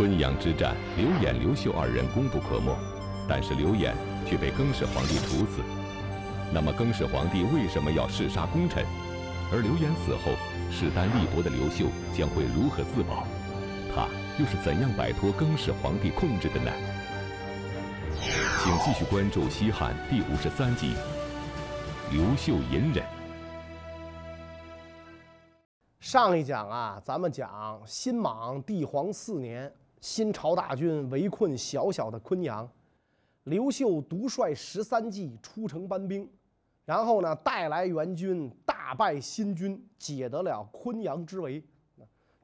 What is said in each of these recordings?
昆阳之战，刘演、刘秀二人功不可没，但是刘演却被更始皇帝处死。那么，更始皇帝为什么要弑杀功臣？而刘演死后，势单力薄的刘秀将会如何自保？他又是怎样摆脱更始皇帝控制的呢？请继续关注《西汉》第五十三集《刘秀隐忍》。上一讲啊，咱们讲新莽帝皇四年，新朝大军围困小小的昆阳，刘秀独率十三骑出城搬兵，然后呢带来援军，大败新军，解得了昆阳之围。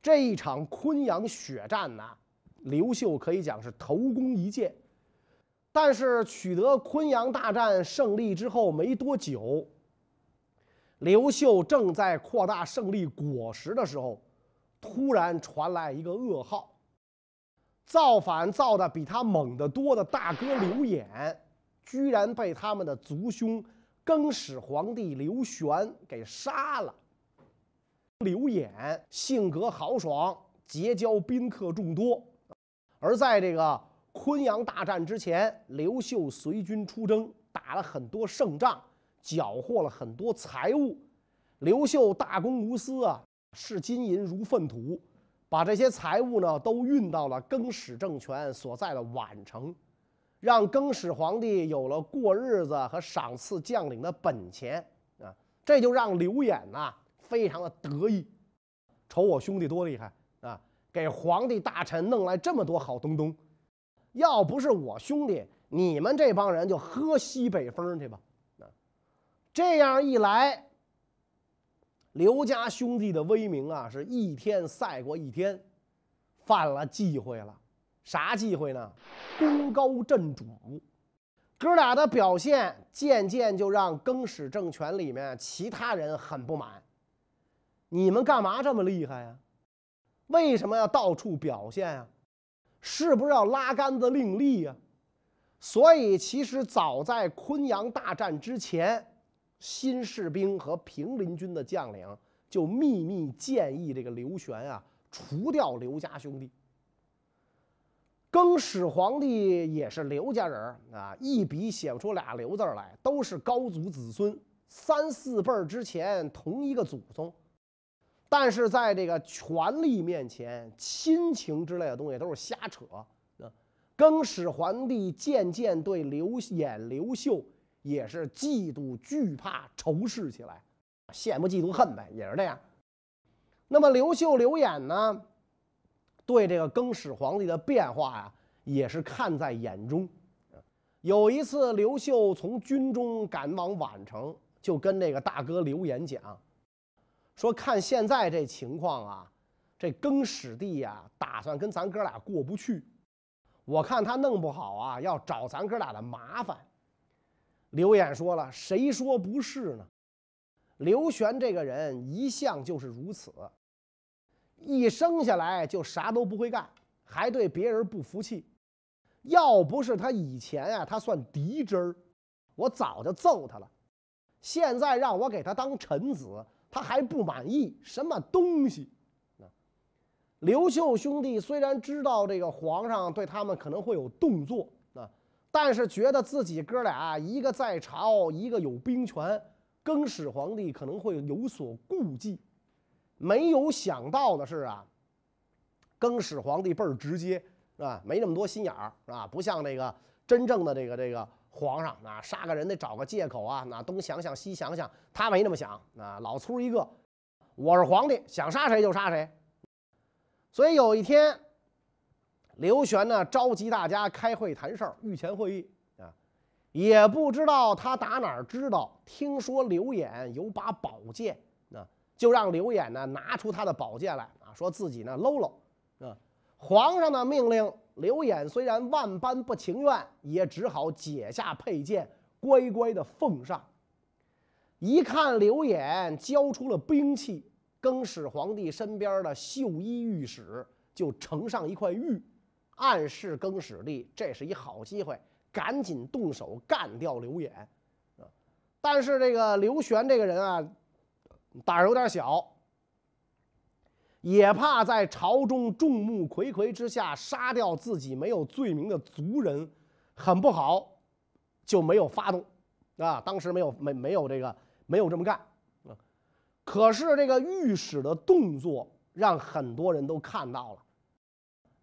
这一场昆阳血战呐，刘秀可以讲是头功一件。但是取得昆阳大战胜利之后没多久。刘秀正在扩大胜利果实的时候，突然传来一个噩耗：造反造的比他猛得多的大哥刘演，居然被他们的族兄更始皇帝刘玄给杀了。刘演性格豪爽，结交宾客众多，而在这个昆阳大战之前，刘秀随军出征，打了很多胜仗。缴获了很多财物，刘秀大公无私啊，视金银如粪土，把这些财物呢都运到了更始政权所在的宛城，让更始皇帝有了过日子和赏赐将领的本钱啊，这就让刘演呐非常的得意，瞅我兄弟多厉害啊，给皇帝大臣弄来这么多好东东，要不是我兄弟，你们这帮人就喝西北风去吧。啊这样一来，刘家兄弟的威名啊，是一天赛过一天，犯了忌讳了。啥忌讳呢？功高震主。哥俩的表现渐渐就让更始政权里面其他人很不满。你们干嘛这么厉害呀？为什么要到处表现呀？是不是要拉杆子另立呀？所以，其实早在昆阳大战之前。新士兵和平林军的将领就秘密建议这个刘玄啊，除掉刘家兄弟。更始皇帝也是刘家人啊，一笔写不出俩刘字来，都是高祖子孙，三四辈之前同一个祖宗。但是在这个权力面前，亲情之类的东西都是瞎扯。更始皇帝渐渐对刘演、刘秀。也是嫉妒、惧怕、仇视起来，羡慕、嫉妒、恨呗，也是这样。那么刘秀、刘演呢，对这个更始皇帝的变化呀，也是看在眼中。有一次，刘秀从军中赶往宛城，就跟这个大哥刘演讲，说：“看现在这情况啊，这更始帝呀，打算跟咱哥俩过不去。我看他弄不好啊，要找咱哥俩的麻烦。”刘演说了：“谁说不是呢？刘玄这个人一向就是如此，一生下来就啥都不会干，还对别人不服气。要不是他以前啊，他算嫡侄儿，我早就揍他了。现在让我给他当臣子，他还不满意，什么东西？”刘秀兄弟虽然知道这个皇上对他们可能会有动作。但是觉得自己哥俩一个在朝，一个有兵权，更始皇帝可能会有所顾忌。没有想到的是啊，更始皇帝倍儿直接，是吧？没那么多心眼儿，是吧？不像那个真正的这个这个皇上啊，杀个人得找个借口啊，那东想想西想想，他没那么想啊，老粗一个，我是皇帝，想杀谁就杀谁。所以有一天。刘玄呢，召集大家开会谈事儿，御前会议啊，也不知道他打哪儿知道，听说刘演有把宝剑，啊，就让刘演呢拿出他的宝剑来啊，说自己呢搂搂啊。皇上的命令，刘演虽然万般不情愿，也只好解下佩剑，乖乖的奉上。一看刘演交出了兵器，更始皇帝身边的绣衣御史就呈上一块玉。暗示更始帝，这是一好机会，赶紧动手干掉刘演，啊！但是这个刘玄这个人啊，胆儿有点小，也怕在朝中众目睽睽之下杀掉自己没有罪名的族人，很不好，就没有发动，啊，当时没有没没有这个没有这么干，啊，可是这个御史的动作让很多人都看到了。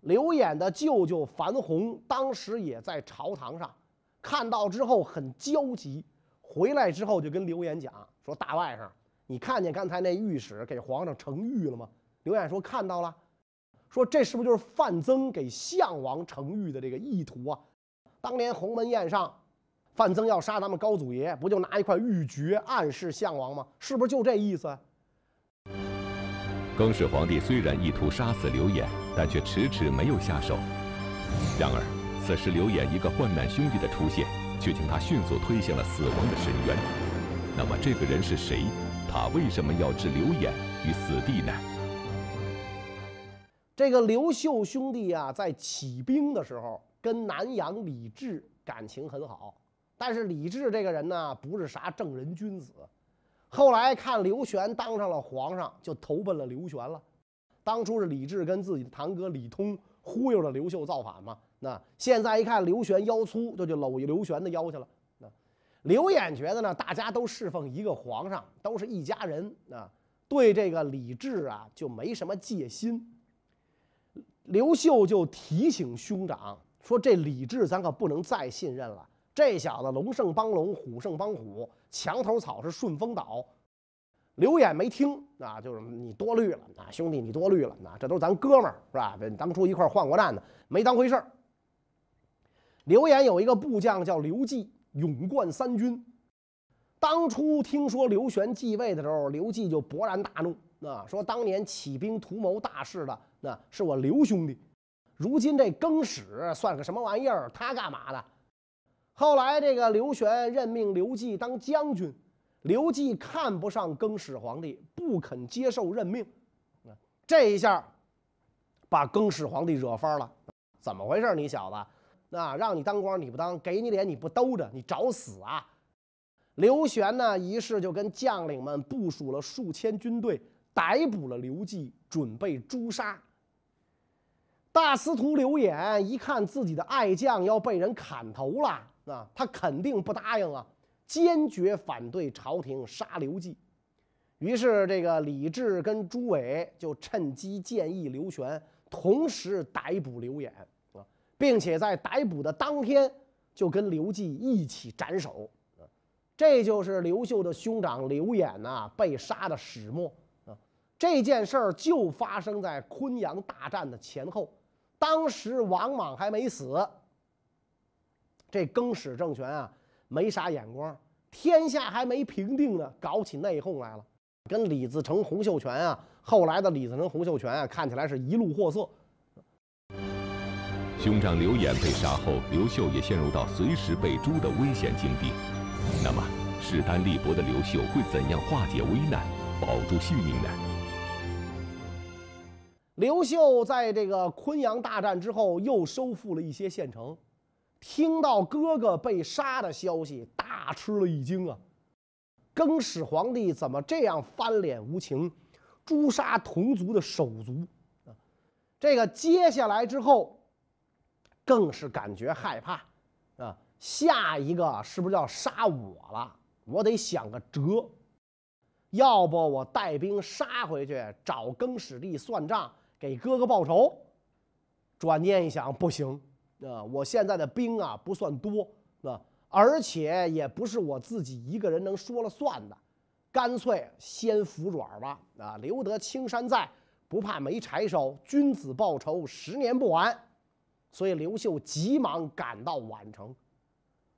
刘演的舅舅樊洪当时也在朝堂上，看到之后很焦急，回来之后就跟刘演讲说：“大外甥，你看见刚才那御史给皇上呈谕了吗？”刘演说：“看到了。”说：“这是不是就是范增给项王呈谕的这个意图啊？当年鸿门宴上，范增要杀咱们高祖爷，不就拿一块玉珏暗示项王吗？是不是就这意思？”更始皇帝虽然意图杀死刘演，但却迟迟没有下手。然而，此时刘演一个患难兄弟的出现，却将他迅速推向了死亡的深渊。那么，这个人是谁？他为什么要置刘演于死地呢？这个刘秀兄弟啊，在起兵的时候跟南阳李治感情很好，但是李治这个人呢，不是啥正人君子。后来看刘玄当上了皇上，就投奔了刘玄了。当初是李治跟自己的堂哥李通忽悠了刘秀造反嘛？那现在一看刘玄腰粗，就去搂刘玄的腰去了。那刘演觉得呢，大家都侍奉一个皇上，都是一家人啊，对这个李治啊就没什么戒心。刘秀就提醒兄长说：“这李治咱可不能再信任了。”这小子龙胜帮龙，虎胜帮虎，墙头草是顺风倒。刘演没听啊，就是你多虑了啊，兄弟你多虑了啊，这都是咱哥们儿是吧？当初一块儿换过战的，没当回事儿。刘演有一个部将叫刘季，勇冠三军。当初听说刘玄继位的时候，刘季就勃然大怒啊，说当年起兵图谋大事的那是我刘兄弟，如今这更始算个什么玩意儿？他干嘛的？后来，这个刘玄任命刘季当将军，刘季看不上更始皇帝，不肯接受任命。这一下把更始皇帝惹翻了。怎么回事？你小子，那让你当官你不当，给你脸你不兜着，你找死啊！刘玄呢，于是就跟将领们部署了数千军队，逮捕了刘季，准备诛杀。大司徒刘演一看自己的爱将要被人砍头了。啊，他肯定不答应啊，坚决反对朝廷杀刘季。于是，这个李治跟朱伟就趁机建议刘玄同时逮捕刘演啊，并且在逮捕的当天就跟刘季一起斩首啊。这就是刘秀的兄长刘演呐被杀的始末啊。这件事儿就发生在昆阳大战的前后，当时王莽还没死。这更始政权啊，没啥眼光，天下还没平定呢，搞起内讧来了，跟李自成、洪秀全啊，后来的李自成、洪秀全啊，看起来是一路货色。兄长刘演被杀后，刘秀也陷入到随时被诛的危险境地。那么，势单力薄的刘秀会怎样化解危难，保住性命呢？刘秀在这个昆阳大战之后，又收复了一些县城。听到哥哥被杀的消息，大吃了一惊啊！更始皇帝怎么这样翻脸无情，诛杀同族的手足啊？这个接下来之后，更是感觉害怕啊！下一个是不是要杀我了？我得想个辙，要不我带兵杀回去找更始帝算账，给哥哥报仇。转念一想，不行。啊，我现在的兵啊不算多，啊，而且也不是我自己一个人能说了算的，干脆先服软吧。啊，留得青山在，不怕没柴烧。君子报仇，十年不晚。所以刘秀急忙赶到宛城，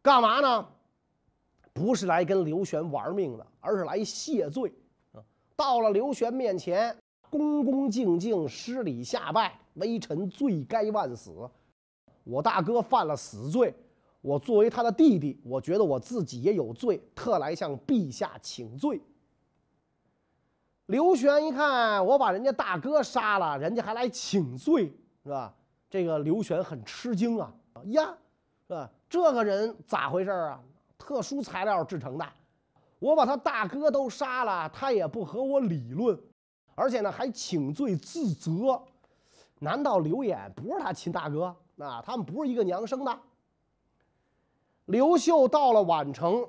干嘛呢？不是来跟刘玄玩命的，而是来谢罪。啊，到了刘玄面前，恭恭敬敬施礼下拜，微臣罪该万死。我大哥犯了死罪，我作为他的弟弟，我觉得我自己也有罪，特来向陛下请罪。刘玄一看，我把人家大哥杀了，人家还来请罪，是吧？这个刘玄很吃惊啊！呀，是吧？这个人咋回事啊？特殊材料制成的，我把他大哥都杀了，他也不和我理论，而且呢还请罪自责。难道刘演不是他亲大哥？那他们不是一个娘生的？刘秀到了宛城，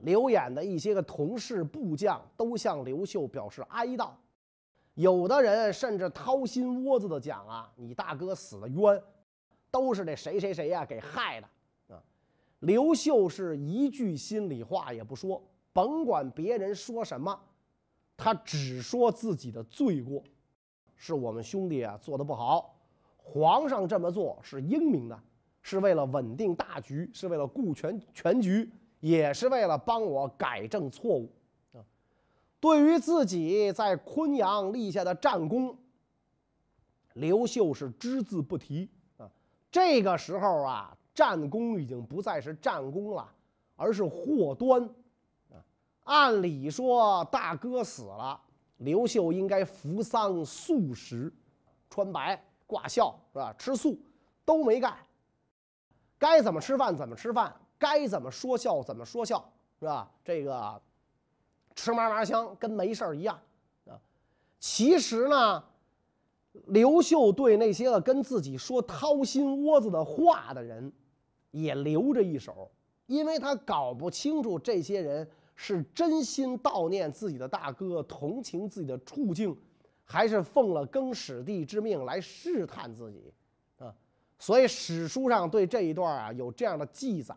刘演的一些个同事部将都向刘秀表示哀悼，有的人甚至掏心窝子的讲啊：“你大哥死的冤，都是这谁谁谁呀给害的啊！”刘秀是一句心里话也不说，甭管别人说什么，他只说自己的罪过，是我们兄弟啊做的不好，皇上这么做是英明的。是为了稳定大局，是为了顾全全局，也是为了帮我改正错误啊！对于自己在昆阳立下的战功，刘秀是只字不提啊。这个时候啊，战功已经不再是战功了，而是祸端啊。按理说，大哥死了，刘秀应该扶丧素食，穿白挂孝是吧？吃素都没干。该怎么吃饭怎么吃饭，该怎么说笑怎么说笑，是吧？这个吃嘛嘛香，跟没事儿一样啊。其实呢，刘秀对那些个跟自己说掏心窝子的话的人，也留着一手，因为他搞不清楚这些人是真心悼念自己的大哥，同情自己的处境，还是奉了更始帝之命来试探自己。啊所以史书上对这一段啊有这样的记载：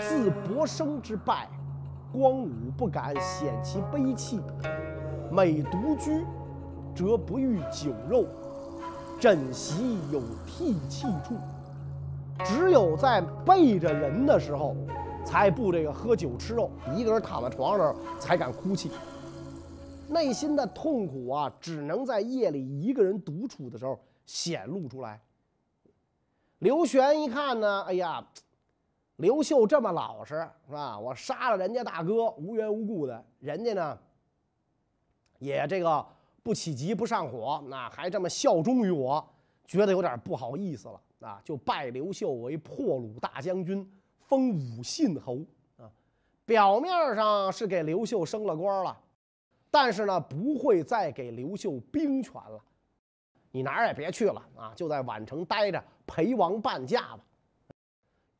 自伯生之败，光武不敢显其悲戚，每独居，则不欲酒肉，枕席有涕泣处，只有在背着人的时候，才不这个喝酒吃肉，一个人躺在床上才敢哭泣。内心的痛苦啊，只能在夜里一个人独处的时候显露出来。刘玄一看呢，哎呀，刘秀这么老实是吧？我杀了人家大哥，无缘无故的，人家呢也这个不起急不上火，那还这么效忠于我，觉得有点不好意思了啊，就拜刘秀为破虏大将军，封武信侯啊。表面上是给刘秀升了官了，但是呢，不会再给刘秀兵权了。你哪儿也别去了啊，就在宛城待着。陪王伴驾吧，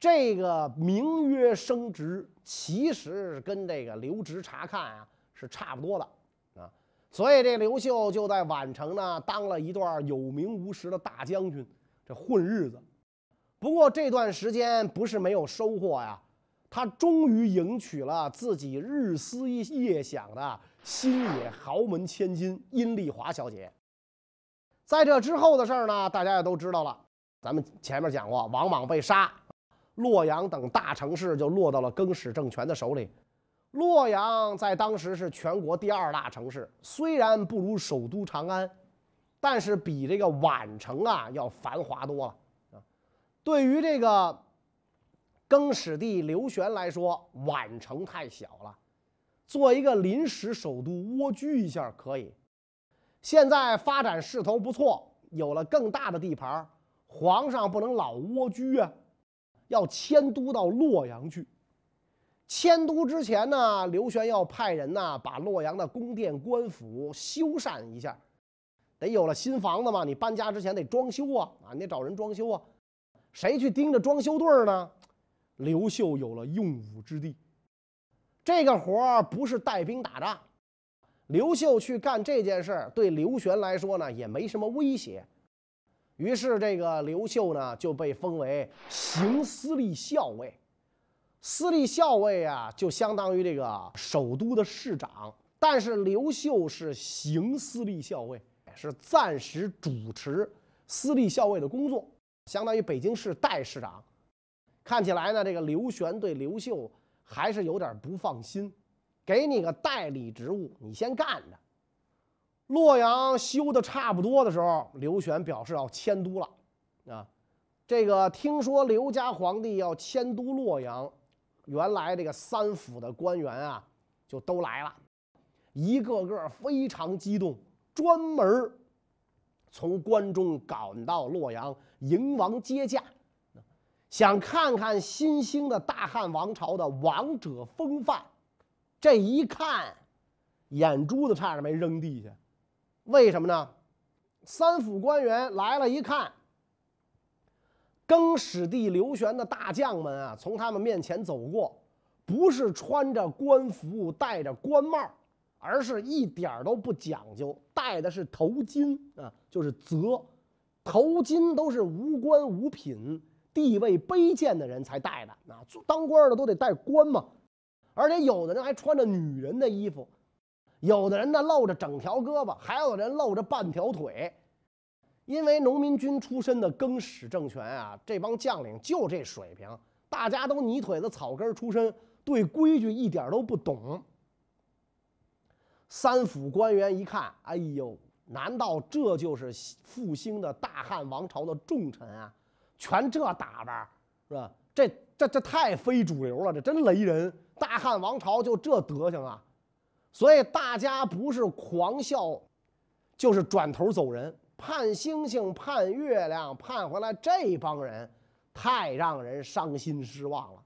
这个名曰升职，其实跟这个留职察看啊是差不多的啊。所以这刘秀就在宛城呢当了一段有名无实的大将军，这混日子。不过这段时间不是没有收获呀，他终于迎娶了自己日思夜想的新野豪门千金殷丽华小姐。在这之后的事儿呢，大家也都知道了。咱们前面讲过，王莽被杀，洛阳等大城市就落到了更始政权的手里。洛阳在当时是全国第二大城市，虽然不如首都长安，但是比这个宛城啊要繁华多了啊。对于这个更始帝刘玄来说，宛城太小了，做一个临时首都蜗居一下可以。现在发展势头不错，有了更大的地盘。皇上不能老蜗居啊，要迁都到洛阳去。迁都之前呢，刘玄要派人呢，把洛阳的宫殿官府修缮一下，得有了新房子嘛，你搬家之前得装修啊，啊，你得找人装修啊。谁去盯着装修队呢？刘秀有了用武之地。这个活儿不是带兵打仗，刘秀去干这件事儿，对刘玄来说呢，也没什么威胁。于是，这个刘秀呢就被封为行司隶校尉。司隶校尉啊，就相当于这个首都的市长。但是刘秀是行司隶校尉，是暂时主持司隶校尉的工作，相当于北京市代市长。看起来呢，这个刘玄对刘秀还是有点不放心，给你个代理职务，你先干着。洛阳修的差不多的时候，刘玄表示要迁都了，啊，这个听说刘家皇帝要迁都洛阳，原来这个三府的官员啊就都来了，一个个非常激动，专门从关中赶到洛阳迎王接驾，想看看新兴的大汉王朝的王者风范。这一看。眼珠子差点没扔地下。为什么呢？三府官员来了一看，更始帝刘玄的大将们啊，从他们面前走过，不是穿着官服、戴着官帽，而是一点都不讲究，戴的是头巾啊，就是责。头巾都是无官无品、地位卑贱的人才戴的，那当官的都得戴官嘛。而且有的人还穿着女人的衣服，有的人呢露着整条胳膊，还有人露着半条腿。因为农民军出身的更始政权啊，这帮将领就这水平，大家都泥腿子草根出身，对规矩一点都不懂。三府官员一看，哎呦！难道这就是复兴的大汉王朝的重臣啊？全这打扮，是吧？这这这太非主流了，这真雷人！大汉王朝就这德行啊！所以大家不是狂笑，就是转头走人。盼星星盼月亮盼回来，这帮人太让人伤心失望了。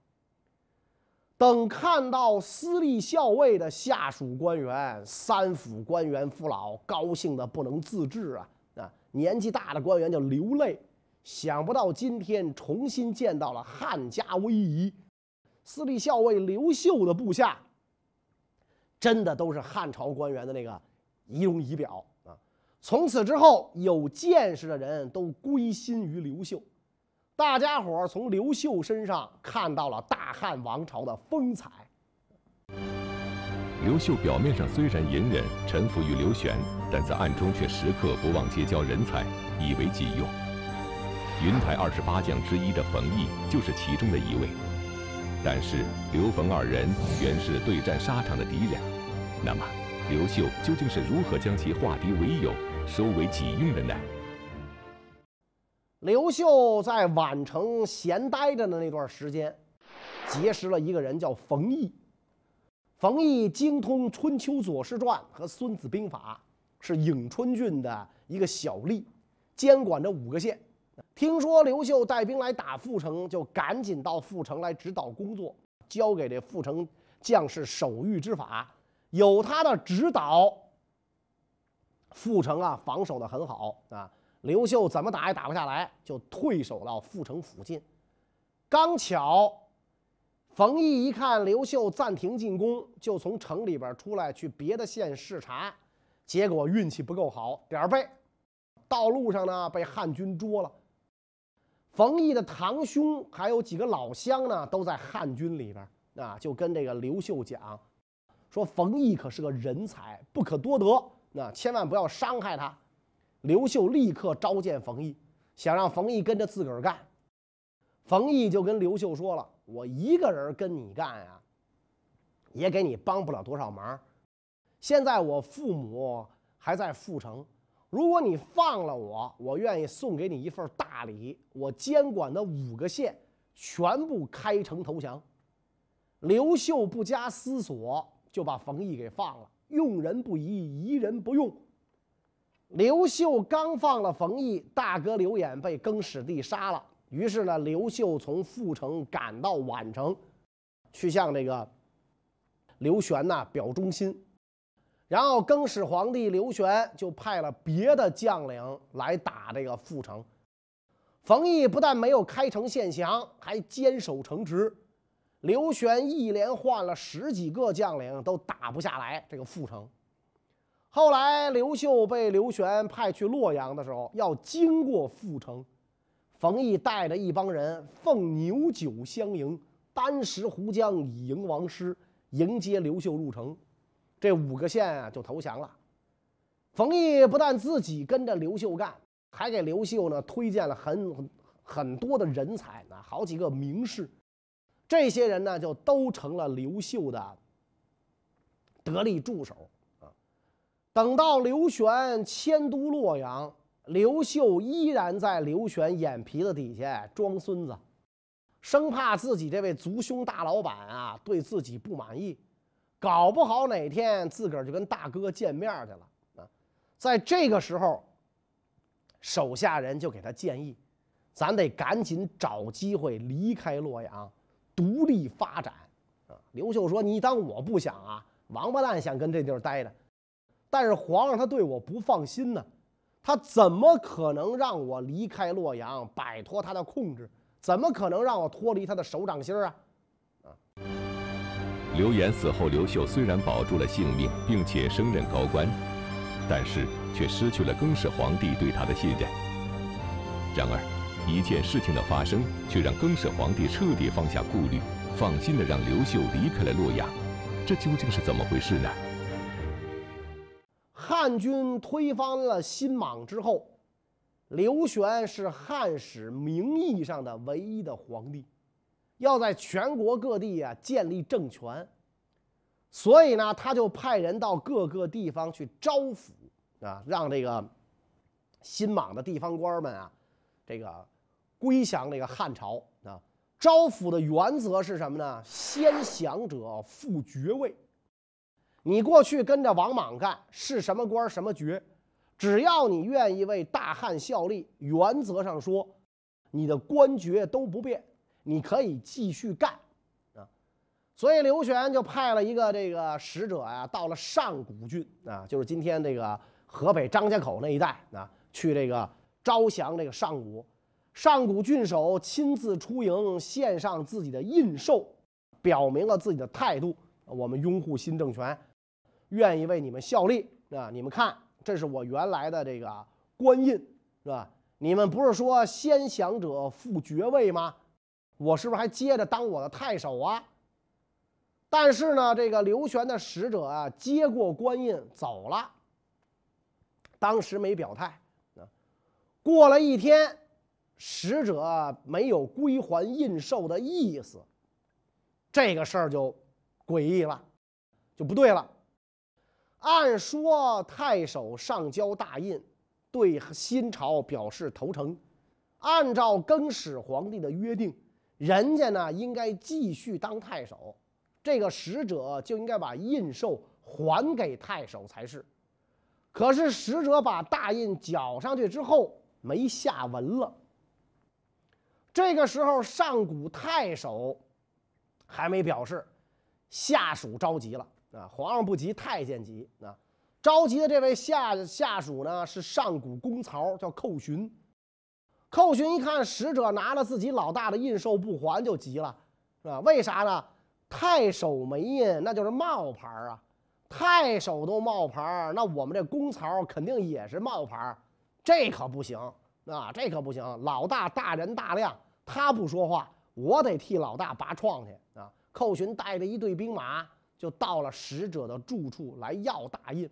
等看到私立校尉的下属官员，三府官员父老高兴的不能自制啊！啊，年纪大的官员就流泪，想不到今天重新见到了汉家威仪。司隶校尉刘秀的部下，真的都是汉朝官员的那个仪容仪表啊！从此之后，有见识的人都归心于刘秀。大家伙儿从刘秀身上看到了大汉王朝的风采。刘秀表面上虽然隐忍臣服于刘玄，但在暗中却时刻不忘结交人才，以为己用。云台二十八将之一的冯异就是其中的一位。但是刘冯二人原是对战沙场的敌人，那么刘秀究竟是如何将其化敌为友，收为己用的呢？刘秀在宛城闲待着的那段时间，结识了一个人，叫冯异。冯异精通《春秋左氏传》和《孙子兵法》，是颍春郡的一个小吏，监管着五个县。听说刘秀带兵来打阜城，就赶紧到阜城来指导工作，教给这阜城将士守御之法。有他的指导，阜城啊，防守的很好啊。刘秀怎么打也打不下来，就退守到阜城附近。刚巧，冯异一看刘秀暂停进攻，就从城里边出来去别的县视察，结果运气不够好，点儿背，道路上呢被汉军捉了。冯异的堂兄还有几个老乡呢，都在汉军里边，啊，就跟这个刘秀讲，说冯异可是个人才，不可多得，那千万不要伤害他。刘秀立刻召见冯异，想让冯异跟着自个儿干。冯异就跟刘秀说了：“我一个人跟你干呀，也给你帮不了多少忙。现在我父母还在阜城，如果你放了我，我愿意送给你一份大礼。我监管的五个县全部开城投降。”刘秀不加思索就把冯异给放了，用人不疑，疑人不用。刘秀刚放了冯异，大哥刘演被更始帝杀了。于是呢，刘秀从阜城赶到宛城，去向这个刘玄呐表忠心。然后更始皇帝刘玄就派了别的将领来打这个阜城。冯异不但没有开城献降，还坚守城池。刘玄一连换了十几个将领，都打不下来这个阜城。后来，刘秀被刘玄派去洛阳的时候，要经过阜城，冯异带着一帮人奉牛酒相迎，单食胡浆以迎王师，迎接刘秀入城。这五个县啊就投降了。冯异不但自己跟着刘秀干，还给刘秀呢推荐了很很多的人才啊，好几个名士。这些人呢就都成了刘秀的得力助手啊。等到刘玄迁都洛阳，刘秀依然在刘玄眼皮子底下装孙子，生怕自己这位族兄大老板啊对自己不满意，搞不好哪天自个儿就跟大哥见面去了啊！在这个时候，手下人就给他建议：“咱得赶紧找机会离开洛阳，独立发展。”啊！刘秀说：“你当我不想啊？王八蛋想跟这地儿待着，但是皇上他对我不放心呢，他怎么可能让我离开洛阳，摆脱他的控制？怎么可能让我脱离他的手掌心啊？啊！刘演死后，刘秀虽然保住了性命，并且升任高官，但是却失去了更始皇帝对他的信任。然而，一件事情的发生，却让更始皇帝彻底放下顾虑，放心的让刘秀离开了洛阳。这究竟是怎么回事呢？汉军推翻了新莽之后，刘玄是汉史名义上的唯一的皇帝，要在全国各地啊建立政权，所以呢，他就派人到各个地方去招抚啊，让这个新莽的地方官们啊，这个归降这个汉朝啊。招抚的原则是什么呢？先降者复爵位。你过去跟着王莽干，是什么官什么爵，只要你愿意为大汉效力，原则上说，你的官爵都不变，你可以继续干啊。所以刘玄就派了一个这个使者呀，到了上古郡啊，就是今天这个河北张家口那一带啊，去这个招降这个上古。上古郡守亲自出营，献上自己的印绶，表明了自己的态度。我们拥护新政权，愿意为你们效力啊！你们看，这是我原来的这个官印，是吧？你们不是说先降者复爵位吗？我是不是还接着当我的太守啊？但是呢，这个刘玄的使者啊，接过官印走了，当时没表态啊。过了一天。使者没有归还印绶的意思，这个事儿就诡异了，就不对了。按说太守上交大印，对新朝表示投诚，按照更始皇帝的约定，人家呢应该继续当太守，这个使者就应该把印绶还给太守才是。可是使者把大印缴上去之后，没下文了。这个时候，上古太守还没表示，下属着急了啊！皇上不急，太监急啊！着急的这位下下属呢，是上古公曹，叫寇寻。寇寻一看使者拿了自己老大的印绶不还，就急了，是吧？为啥呢？太守没印，那就是冒牌啊！太守都冒牌，那我们这公曹肯定也是冒牌，这可不行啊！这可不行，老大大人大量。他不说话，我得替老大拔创去啊！寇寻带着一队兵马就到了使者的住处来要大印。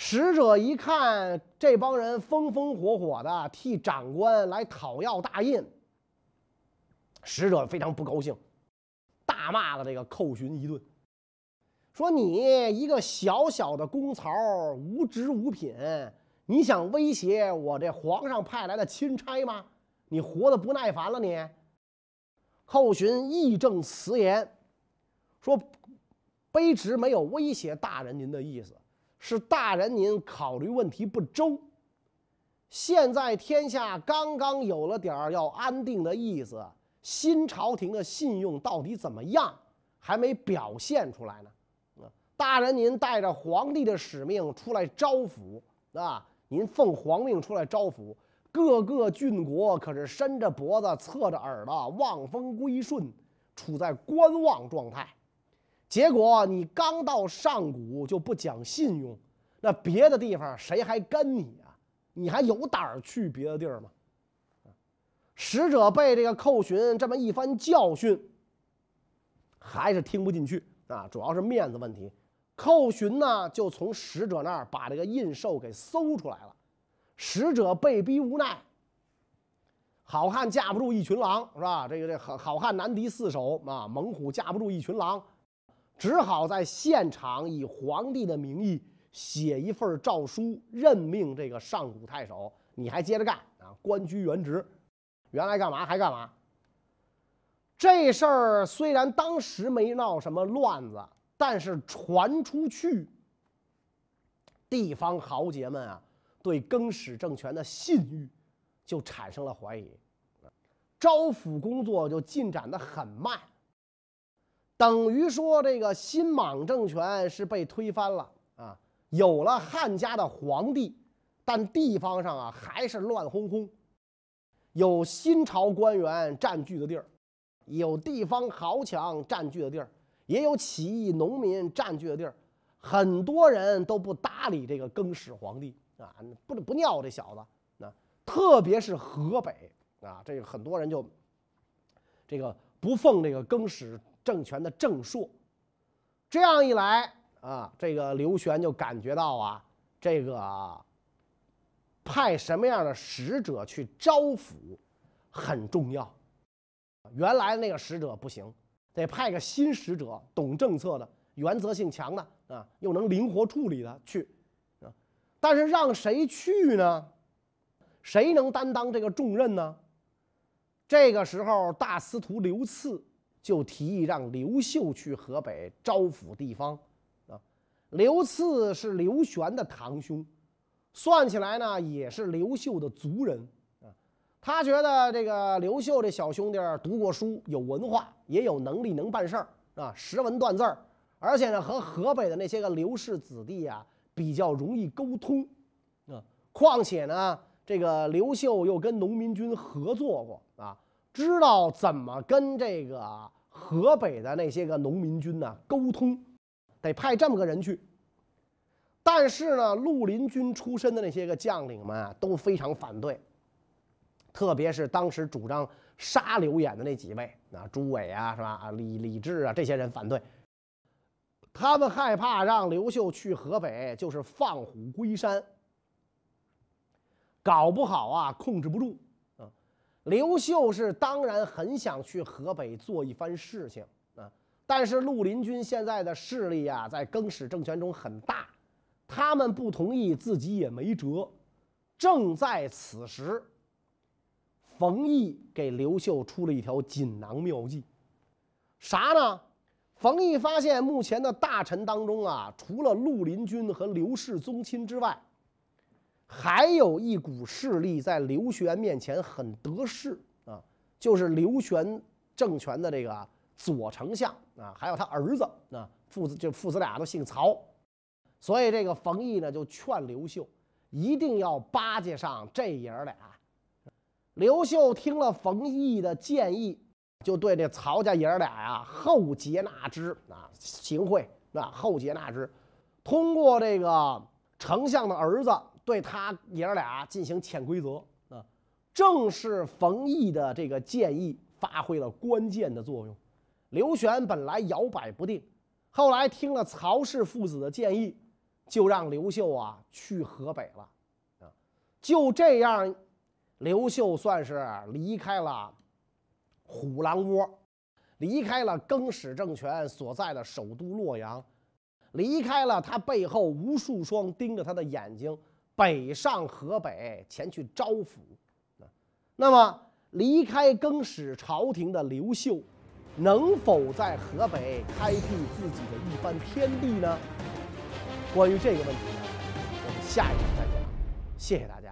使者一看这帮人风风火火的替长官来讨要大印，使者非常不高兴，大骂了这个寇寻一顿，说：“你一个小小的公曹，无职无品，你想威胁我这皇上派来的钦差吗？”你活得不耐烦了，你。寇寻义正辞严，说：“卑职没有威胁大人您的意思，是大人您考虑问题不周。现在天下刚刚有了点儿要安定的意思，新朝廷的信用到底怎么样，还没表现出来呢。大人您带着皇帝的使命出来招抚，啊，您奉皇命出来招抚。”各个郡国可是伸着脖子、侧着耳朵，望风归顺，处在观望状态。结果你刚到上古就不讲信用，那别的地方谁还跟你啊？你还有胆儿去别的地儿吗？使者被这个寇寻这么一番教训，还是听不进去啊！主要是面子问题。寇寻呢，就从使者那儿把这个印绶给搜出来了。使者被逼无奈，好汉架不住一群狼，是吧？这个这好好汉难敌四手啊，猛虎架不住一群狼，只好在现场以皇帝的名义写一份诏书，任命这个上古太守。你还接着干啊？官居原职，原来干嘛还干嘛？这事儿虽然当时没闹什么乱子，但是传出去，地方豪杰们啊。对更始政权的信誉就产生了怀疑，招抚工作就进展的很慢。等于说这个新莽政权是被推翻了啊，有了汉家的皇帝，但地方上啊还是乱哄哄，有新朝官员占据的地儿，有地方豪强占据的地儿，也有起义农民占据的地儿，很多人都不搭理这个更始皇帝啊，不不尿这小子。啊特别是河北啊，这个很多人就这个不奉这个更始。政权的正朔，这样一来啊，这个刘玄就感觉到啊，这个派什么样的使者去招抚很重要。原来那个使者不行，得派个新使者，懂政策的，原则性强的啊，又能灵活处理的去啊。但是让谁去呢？谁能担当这个重任呢？这个时候，大司徒刘赐。就提议让刘秀去河北招抚地方，啊，刘赐是刘玄的堂兄，算起来呢也是刘秀的族人，啊，他觉得这个刘秀这小兄弟读过书，有文化，也有能力，能办事儿，啊，识文断字儿，而且呢和河北的那些个刘氏子弟啊比较容易沟通，啊，况且呢这个刘秀又跟农民军合作过，啊，知道怎么跟这个。河北的那些个农民军呢，沟通得派这么个人去。但是呢，绿林军出身的那些个将领们啊，都非常反对。特别是当时主张杀刘演的那几位啊，朱伟啊，是吧？啊，李李治啊，这些人反对。他们害怕让刘秀去河北，就是放虎归山，搞不好啊，控制不住。刘秀是当然很想去河北做一番事情啊，但是绿林军现在的势力啊，在更始政权中很大，他们不同意，自己也没辙。正在此时，冯异给刘秀出了一条锦囊妙计，啥呢？冯异发现目前的大臣当中啊，除了绿林军和刘氏宗亲之外，还有一股势力在刘玄面前很得势啊，就是刘玄政权的这个左丞相啊，还有他儿子啊，父子就父子俩都姓曹，所以这个冯异呢就劝刘秀一定要巴结上这爷俩。刘秀听了冯异的建议，就对这曹家爷俩呀厚结纳之啊，行贿啊，厚结纳之，通过这个丞相的儿子。对他爷儿俩进行潜规则啊，正是冯异的这个建议发挥了关键的作用。刘玄本来摇摆不定，后来听了曹氏父子的建议，就让刘秀啊去河北了啊。就这样，刘秀算是离开了虎狼窝，离开了更始政权所在的首都洛阳，离开了他背后无数双盯着他的眼睛。北上河北前去招抚，那么离开更始朝廷的刘秀，能否在河北开辟自己的一番天地呢？关于这个问题呢，我们下一集再讲。谢谢大家。